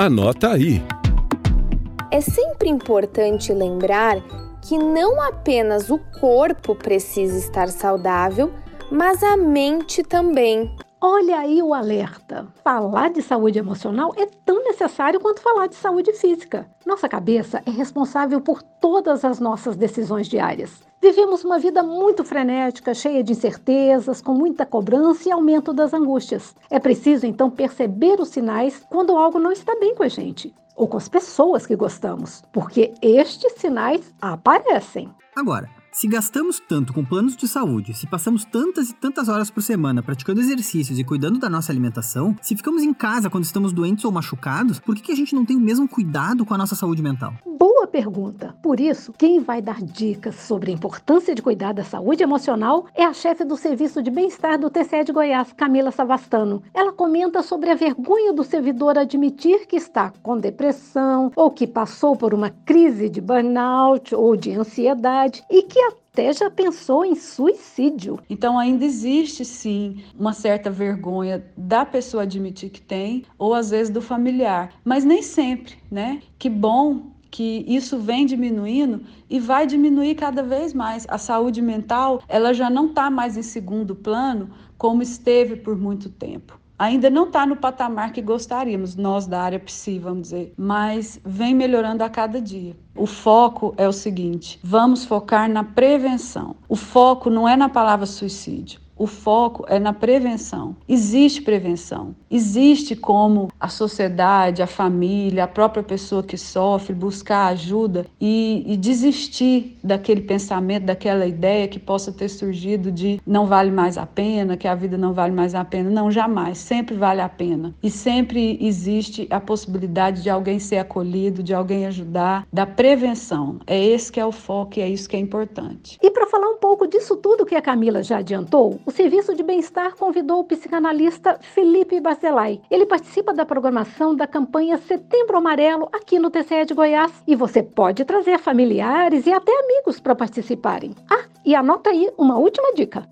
Anota aí. É sempre importante lembrar que não apenas o corpo precisa estar saudável, mas a mente também. Olha aí o alerta. Falar de saúde emocional é tão necessário quanto falar de saúde física. Nossa cabeça é responsável por todas as nossas decisões diárias. Vivemos uma vida muito frenética, cheia de incertezas, com muita cobrança e aumento das angústias. É preciso então perceber os sinais quando algo não está bem com a gente ou com as pessoas que gostamos, porque estes sinais aparecem. Agora, se gastamos tanto com planos de saúde, se passamos tantas e tantas horas por semana praticando exercícios e cuidando da nossa alimentação, se ficamos em casa quando estamos doentes ou machucados, por que, que a gente não tem o mesmo cuidado com a nossa saúde mental? Boa pergunta. Por isso, quem vai dar dicas sobre a importância de cuidar da saúde emocional é a chefe do Serviço de Bem-Estar do TCE de Goiás, Camila Savastano. Ela comenta sobre a vergonha do servidor admitir que está com depressão ou que passou por uma crise de burnout ou de ansiedade e que até já pensou em suicídio. Então ainda existe sim uma certa vergonha da pessoa admitir que tem ou às vezes do familiar, mas nem sempre, né? Que bom que isso vem diminuindo e vai diminuir cada vez mais. A saúde mental, ela já não está mais em segundo plano como esteve por muito tempo. Ainda não está no patamar que gostaríamos, nós da área psi, vamos dizer, mas vem melhorando a cada dia. O foco é o seguinte: vamos focar na prevenção. O foco não é na palavra suicídio. O foco é na prevenção. Existe prevenção. Existe como a sociedade, a família, a própria pessoa que sofre buscar ajuda e, e, desistir daquele pensamento, daquela ideia que possa ter surgido de não vale mais a pena, que a vida não vale mais a pena. Não, jamais. Sempre vale a pena. E sempre existe a possibilidade de alguém ser acolhido, de alguém ajudar, da prevenção. É esse que é o foco e é isso que é importante. E para falar um pouco disso tudo que a Camila já adiantou, o Serviço de Bem-Estar convidou o psicanalista Felipe Bacelai. Ele participa da programação da campanha Setembro Amarelo aqui no TCE de Goiás e você pode trazer familiares e até amigos para participarem. Ah, e anota aí uma última dica.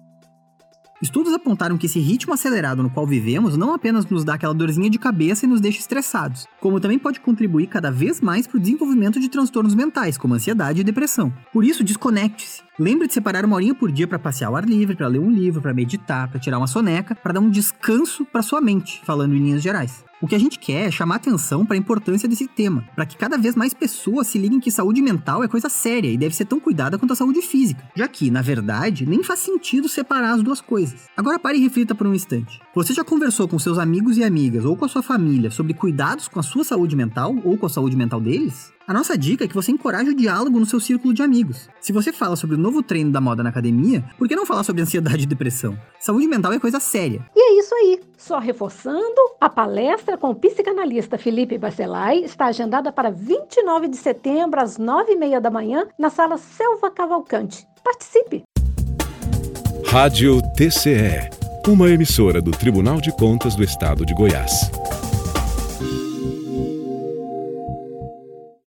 Estudos apontaram que esse ritmo acelerado no qual vivemos não apenas nos dá aquela dorzinha de cabeça e nos deixa estressados, como também pode contribuir cada vez mais para o desenvolvimento de transtornos mentais, como ansiedade e depressão. Por isso, desconecte-se. Lembre de separar uma horinha por dia para passear ao ar livre, para ler um livro, para meditar, para tirar uma soneca, para dar um descanso para sua mente, falando em linhas gerais. O que a gente quer é chamar atenção para a importância desse tema, para que cada vez mais pessoas se liguem que saúde mental é coisa séria e deve ser tão cuidada quanto a saúde física, já que, na verdade, nem faz sentido separar as duas coisas. Agora pare e reflita por um instante. Você já conversou com seus amigos e amigas ou com a sua família sobre cuidados com a sua saúde mental ou com a saúde mental deles? A nossa dica é que você encoraje o diálogo no seu círculo de amigos. Se você fala sobre o novo treino da moda na academia, por que não falar sobre ansiedade e depressão? Saúde mental é coisa séria. E é isso aí. Só reforçando, a palestra com o psicanalista Felipe Bacelai está agendada para 29 de setembro, às 9h30 da manhã, na sala Selva Cavalcante. Participe! Rádio TCE, uma emissora do Tribunal de Contas do Estado de Goiás.